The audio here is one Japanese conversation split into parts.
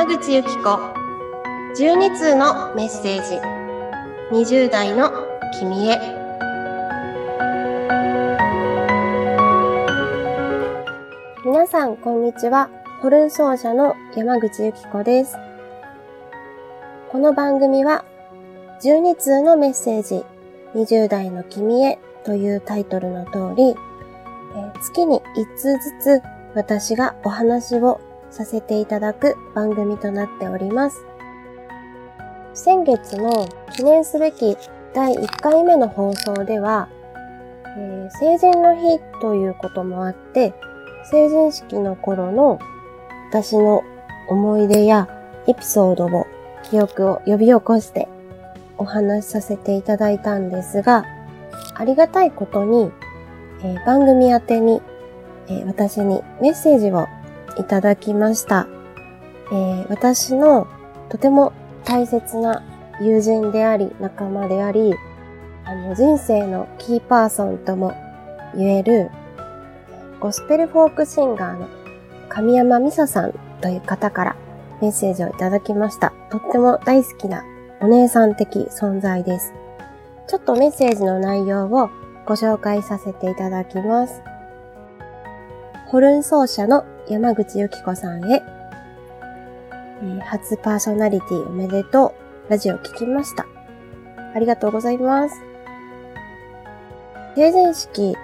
山口由紀子。12通のメッセージ。20代の君へ。皆さんこんにちは。ホルン奏者の山口由紀子です。この番組は12通のメッセージ。20代の君へというタイトルの通り、えー、月に1通ずつ私がお話をさせていただく番組となっております。先月の記念すべき第1回目の放送では、えー、成人の日ということもあって、成人式の頃の私の思い出やエピソードを記憶を呼び起こしてお話しさせていただいたんですが、ありがたいことに、えー、番組宛てに、えー、私にメッセージをいただきました。えー、私のとても大切な友人であり、仲間であり、あの人生のキーパーソンとも言える、ゴスペルフォークシンガーの神山美沙さんという方からメッセージをいただきました。とっても大好きなお姉さん的存在です。ちょっとメッセージの内容をご紹介させていただきます。ホルン奏者の山口由紀子さんへ、えー、初パーソナリティおめでとう。ラジオ聞きました。ありがとうございます。成人式、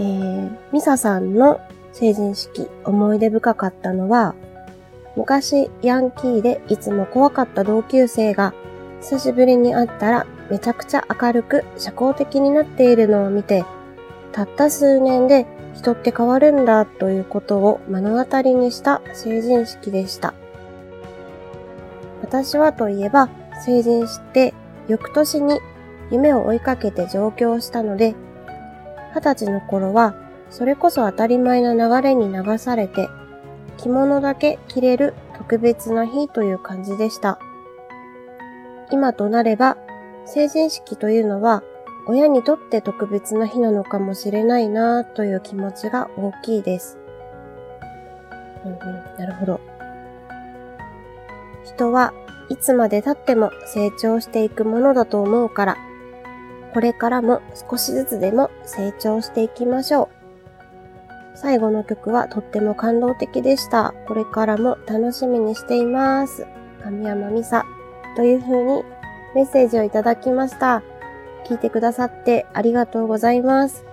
えー、ミサさんの成人式思い出深かったのは、昔ヤンキーでいつも怖かった同級生が久しぶりに会ったらめちゃくちゃ明るく社交的になっているのを見て、たった数年で人って変わるんだということを目の当たりにした成人式でした。私はといえば成人して翌年に夢を追いかけて上京したので、二十歳の頃はそれこそ当たり前な流れに流されて着物だけ着れる特別な日という感じでした。今となれば成人式というのは親にとって特別な日なのかもしれないなという気持ちが大きいです。うんうん、なるほど。人はいつまで経っても成長していくものだと思うから、これからも少しずつでも成長していきましょう。最後の曲はとっても感動的でした。これからも楽しみにしています。神山美沙という風にメッセージをいただきました。聞いてくださってありがとうございます。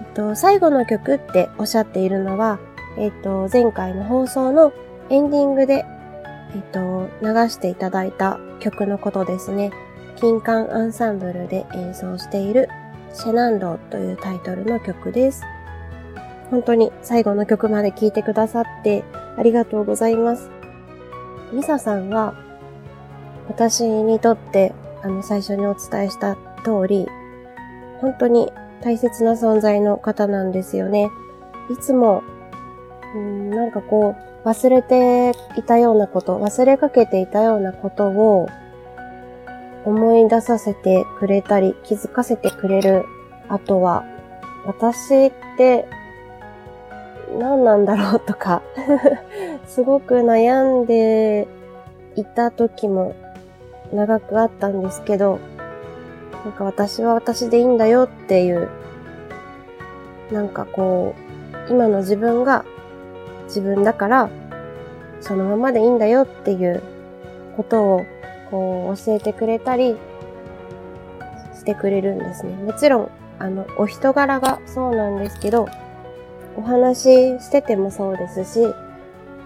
えっと、最後の曲っておっしゃっているのは、えっと、前回の放送のエンディングで、えっと、流していただいた曲のことですね。金管アンサンブルで演奏しているシェナンドというタイトルの曲です。本当に最後の曲まで聴いてくださってありがとうございます。ミサさんは私にとってあの、最初にお伝えした通り、本当に大切な存在の方なんですよね。いつも、うん、なんかこう、忘れていたようなこと、忘れかけていたようなことを思い出させてくれたり、気づかせてくれる。あとは、私って何なんだろうとか すごく悩んでいた時も長くあったんですけど、なんか私は私でいいんだよっていう、なんかこう、今の自分が自分だから、そのままでいいんだよっていうことを、こう、教えてくれたりしてくれるんですね。もちろん、あの、お人柄がそうなんですけど、お話ししててもそうですし、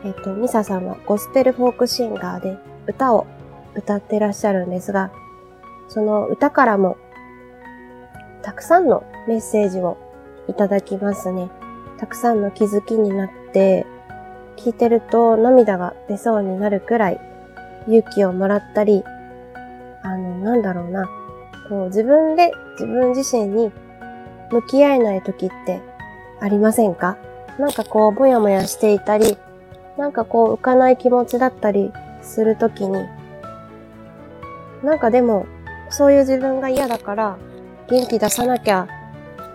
えっ、と、ミサさんはゴスペルフォークシンガーで歌を歌ってらっしゃるんですが、その歌からも、たくさんのメッセージをいただきますね。たくさんの気づきになって、聞いてると涙が出そうになるくらい勇気をもらったり、あの、なんだろうな、こう自分で自分自身に向き合えない時ってありませんか？なんかこう、ぼやもやしていたり、なんかこう、浮かない気持ちだったりするときに、なんかでも、そういう自分が嫌だから、元気出さなきゃ、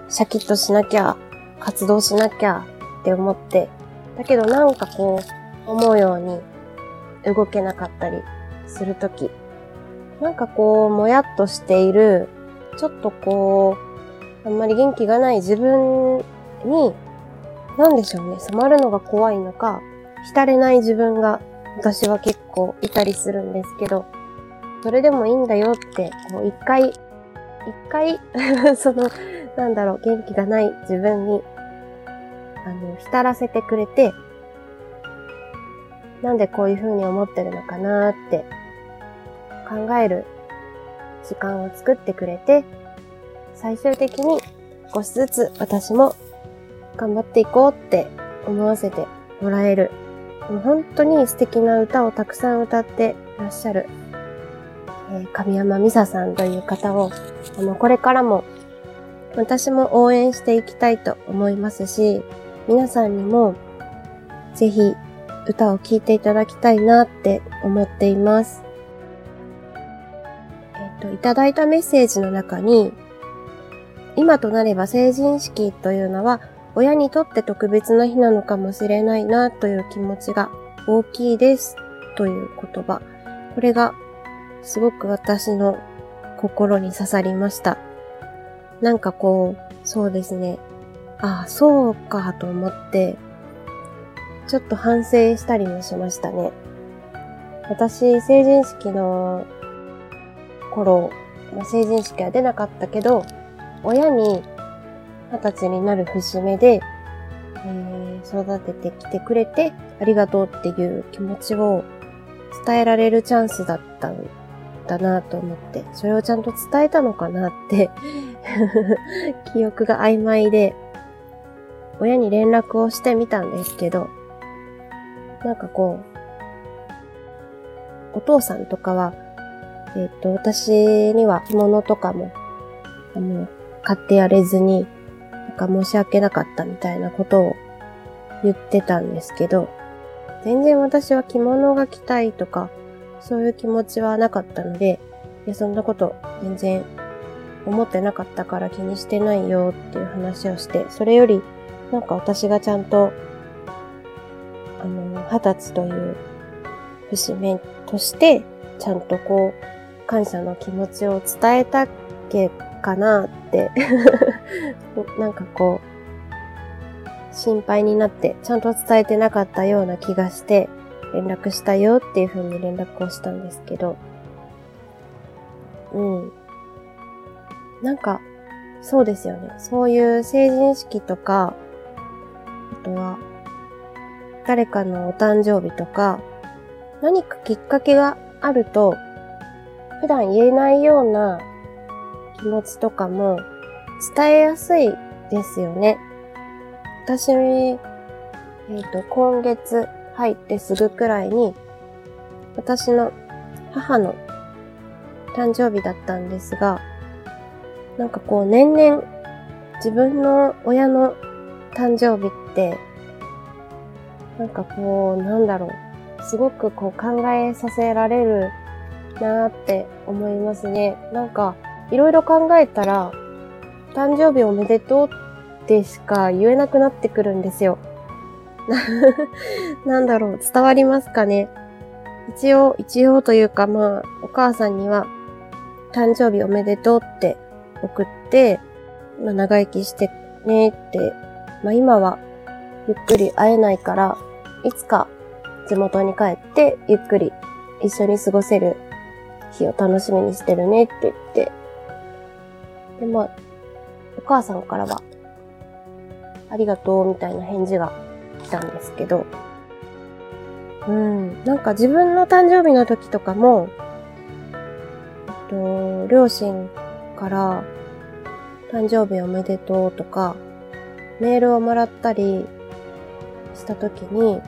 シャキッとしなきゃ、活動しなきゃって思って、だけどなんかこう、思うように動けなかったりするとき、なんかこう、もやっとしている、ちょっとこう、あんまり元気がない自分に、なんでしょうね、染まるのが怖いのか、浸れない自分が私は結構いたりするんですけど、それでもいいんだよって、こう一回、一回 その、なんだろう、元気がない自分に、あの、浸らせてくれて、なんでこういう風に思ってるのかなって考える時間を作ってくれて、最終的に少しずつ私も頑張っていこうって思わせてもらえる。もう本当に素敵な歌をたくさん歌ってらっしゃる、え、神山美沙さんという方を、あの、これからも私も応援していきたいと思いますし、皆さんにもぜひ歌を聴いていただきたいなって思っています。えっ、と、いただいたメッセージの中に、今となれば成人式というのは親にとって特別な日なのかもしれないなという気持ちが大きいですという言葉。これがすごく私の心に刺さりました。なんかこう、そうですね。ああ、そうかと思って、ちょっと反省したりもしましたね。私、成人式の頃、成人式は出なかったけど、親に二十歳になる節目で、えー、育ててきてくれてありがとうっていう気持ちを伝えられるチャンスだったんだなと思って、それをちゃんと伝えたのかなって 記憶が曖昧で、親に連絡をしてみたんですけど、なんかこう、お父さんとかは、えっ、ー、と、私には着物とかも、あの、買ってやれずに、なんか申し訳なかったみたいなことを言ってたんですけど、全然私は着物が着たいとか、そういう気持ちはなかったので、いや、そんなこと全然思ってなかったから気にしてないよっていう話をして、それより、なんか私がちゃんとあの、二十歳という節目として、ちゃんとこう、感謝の気持ちを伝えたっけかなって なんかこう、心配になって、ちゃんと伝えてなかったような気がして、連絡したよっていう風に連絡をしたんですけど、うん。なんか、そうですよね。そういう成人式とか、あとは、誰かのお誕生日とか、何かきっかけがあると、普段言えないような気持ちとかも伝えやすいですよね。私、えっ、ー、と、今月入ってすぐくらいに、私の母の誕生日だったんですが、なんかこう年々自分の親の誕生日ってなんかこう、なんだろう。すごくこう考えさせられるなーって思いますね。なんか、いろいろ考えたら、誕生日おめでとうってしか言えなくなってくるんですよ。なんだろう、伝わりますかね？一応、一応というかまあ、お母さんには、誕生日おめでとうって送って、まあ長生きしてねって、まあ今はゆっくり会えないから、いつか地元に帰ってゆっくり一緒に過ごせる日を楽しみにしてるねって言って、で、まあ、お母さんからは、ありがとうみたいな返事が来たんですけど、うん、なんか自分の誕生日の時とかも、えっと、両親から誕生日おめでとうとか、メールをもらったり、した時に、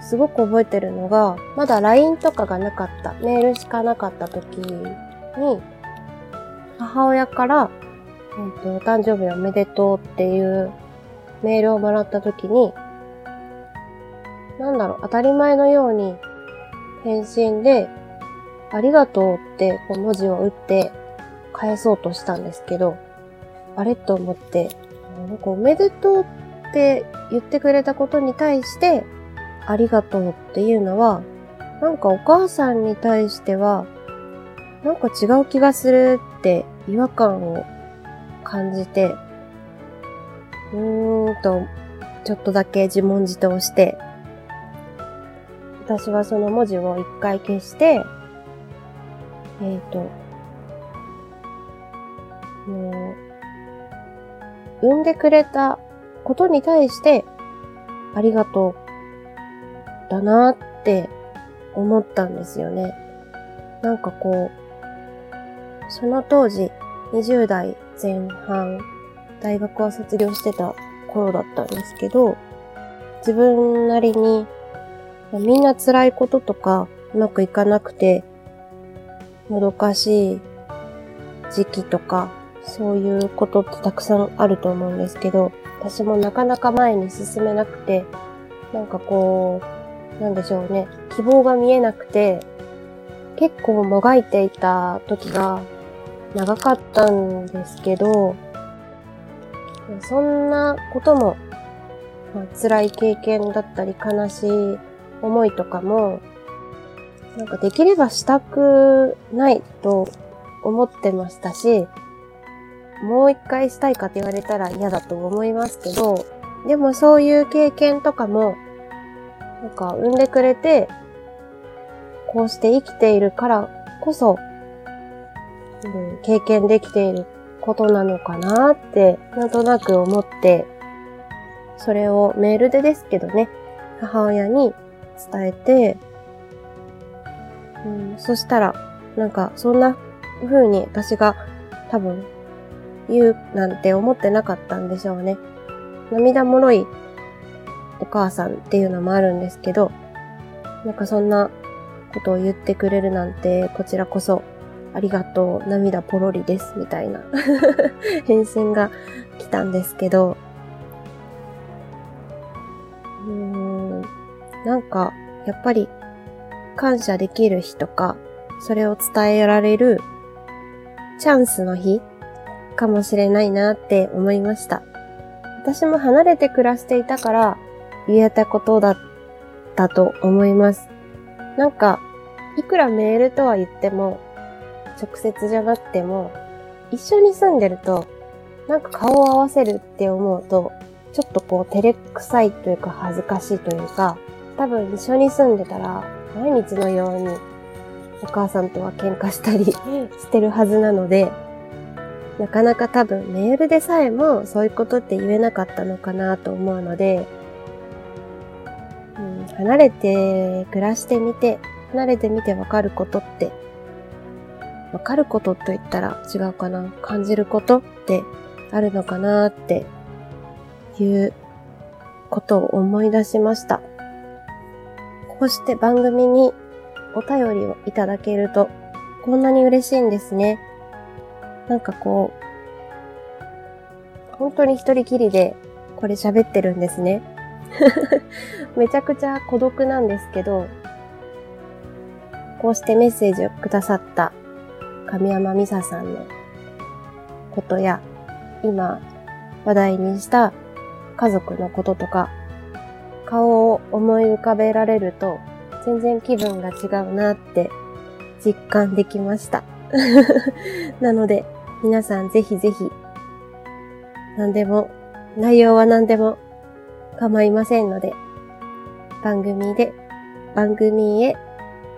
すごく覚えてるのが、まだ LINE とかがなかった、メールしかなかった時に、母親から、えっ、と、お誕生日おめでとうっていうメールをもらった時に、なんだろう、当たり前のように返信で、ありがとうってこう文字を打って返そうとしたんですけど、あれと思って、なんかおめでとうって言ってくれたことに対して、ありがとうっていうのは、なんかお母さんに対しては、なんか違う気がするって違和感を感じて、うーんと、ちょっとだけ自問自答して、私はその文字を一回消して、えっ、ー、と、もう、産んでくれたことに対して、ありがとう、だなって思ったんですよね。なんかこう、その当時、20代前半、大学は卒業してた頃だったんですけど、自分なりに、みんな辛いこととか、うまくいかなくて、もどかしい時期とか、そういうことってたくさんあると思うんですけど、私もなかなか前に進めなくて、なんかこう、なんでしょうね、希望が見えなくて、結構もがいていた時が長かったんですけど、そんなことも、まあ、辛い経験だったり悲しい思いとかも、なんかできればしたくないと思ってましたし、もう一回したいかって言われたら嫌だと思いますけど、でもそういう経験とかも、なんか産んでくれて、こうして生きているからこそ、うん、経験できていることなのかなって、なんとなく思って、それをメールでですけどね、母親に伝えて、うん、そしたら、なんか、そんな風に私が多分言うなんて思ってなかったんでしょうね。涙もろいお母さんっていうのもあるんですけど、なんかそんなことを言ってくれるなんて、こちらこそありがとう、涙ポロリです、みたいな 返信が来たんですけど、なんか、やっぱり感謝できる日とか、それを伝えられるチャンスの日かもしれないなって思いました。私も離れて暮らしていたから言えたことだったと思います。なんか、いくらメールとは言っても、直接じゃなくても、一緒に住んでると、なんか顔を合わせるって思うと、ちょっとこう照れくさいというか恥ずかしいというか、多分一緒に住んでたら、毎日のようにお母さんとは喧嘩したりしてるはずなので、なかなか多分メールでさえもそういうことって言えなかったのかなと思うので、うん、離れて暮らしてみて、離れてみてわかることって、わかることと言ったら違うかな感じることってあるのかなっていうことを思い出しました。こうして番組にお便りをいただけるとこんなに嬉しいんですね。なんかこう、本当に一人きりでこれ喋ってるんですね。めちゃくちゃ孤独なんですけど、こうしてメッセージをくださった神山美沙さんのことや、今話題にした家族のこととか、顔を思い浮かべられると全然気分が違うなって実感できました。なので、皆さんぜひぜひ、何でも、内容は何でも構いませんので、番組で、番組へ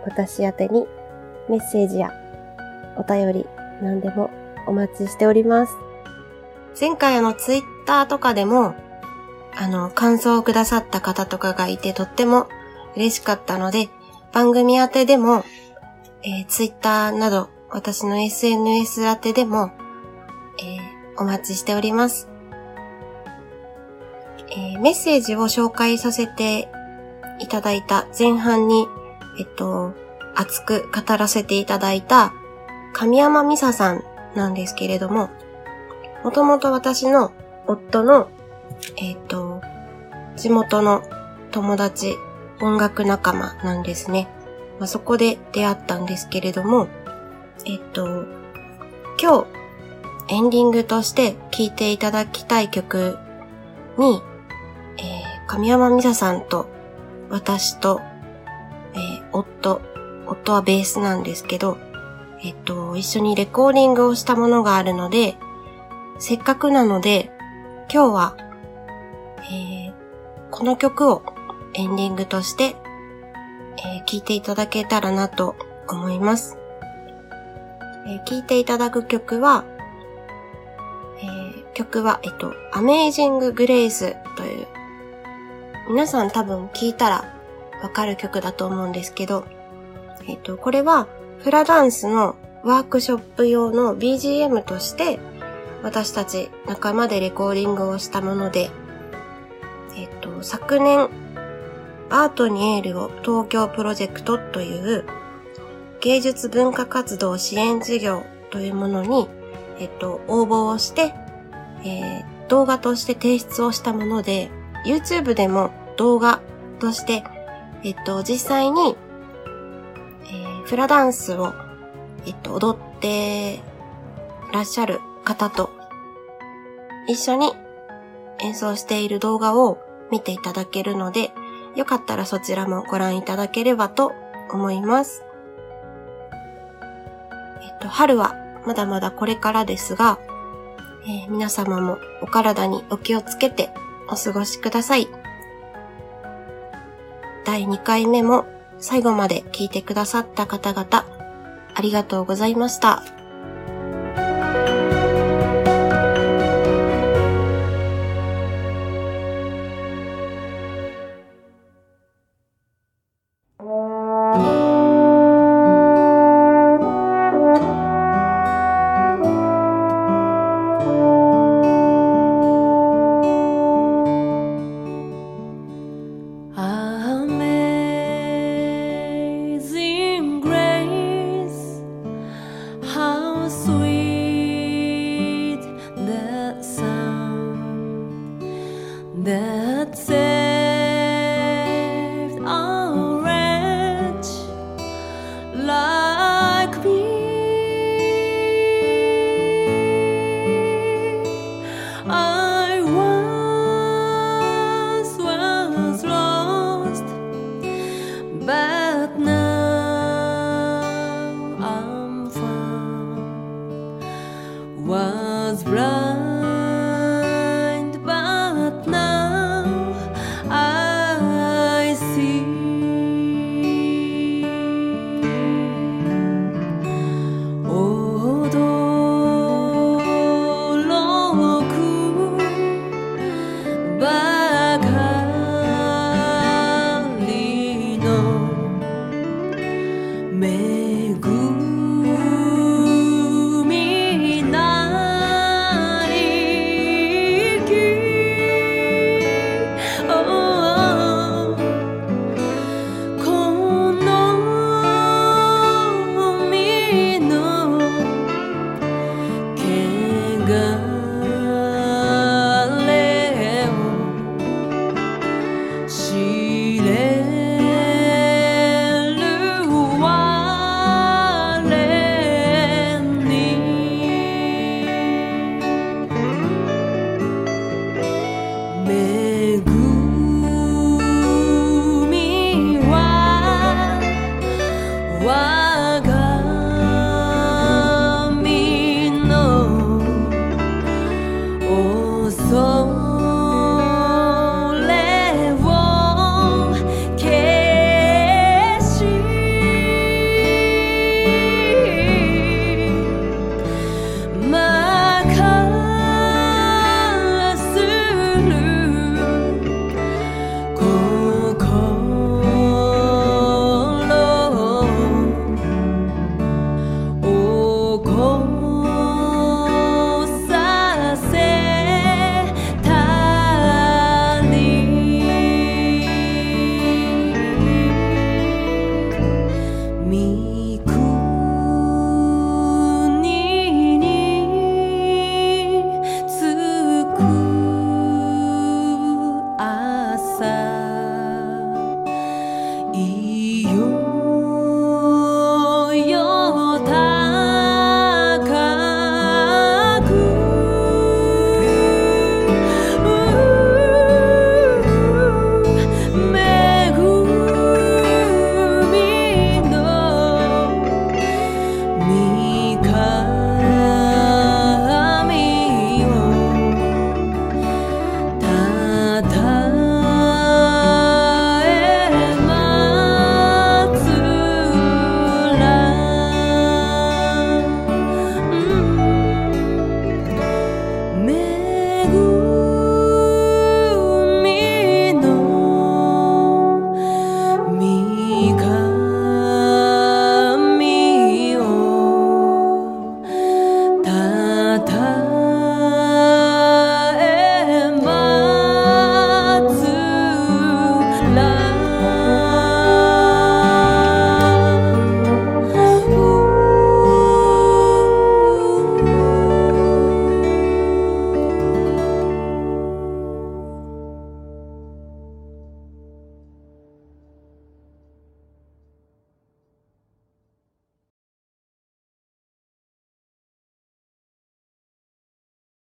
私宛にメッセージやお便り何でもお待ちしております。前回あのツイッターとかでも、あの、感想をくださった方とかがいてとっても嬉しかったので、番組宛てでも、えー、ツイッターなど私の SNS 宛てでも、えー、お待ちしております。えー、メッセージを紹介させていただいた前半に、えっと、熱く語らせていただいた神山美沙さんなんですけれども、もともと私の夫の、えっ、と、地元の友達、音楽仲間なんですね。まあ、そこで出会ったんですけれども、えっと、今日エンディングとして聴いていただきたい曲に、えー、神山美沙さんと私と、えー、夫、夫はベースなんですけど、えっと、一緒にレコーディングをしたものがあるので、せっかくなので、今日は、えー、この曲をエンディングとして、えー、聴いていただけたらなと思います。えー、聴いていただく曲は、えー、曲は、えっと、Amazing Grace という、皆さん多分聴いたらわかる曲だと思うんですけど、えっと、これはフラダンスのワークショップ用の BGM として私たち仲間でレコーディングをしたもので、昨年アートにエールを東京プロジェクトという芸術文化活動支援事業というものに、えっと、応募をして、えー、動画として提出をしたもので、YouTube でも動画として、えっと、実際にえフラダンスを、えっと、踊ってらっしゃる方と一緒に演奏している動画を見ていただけるので、よかったらそちらもご覧いただければと思います。えっと、春はまだまだこれからですが、えー、皆様もお体にお気をつけてお過ごしください。第2回目も最後まで聞いてくださった方々、ありがとうございました。That said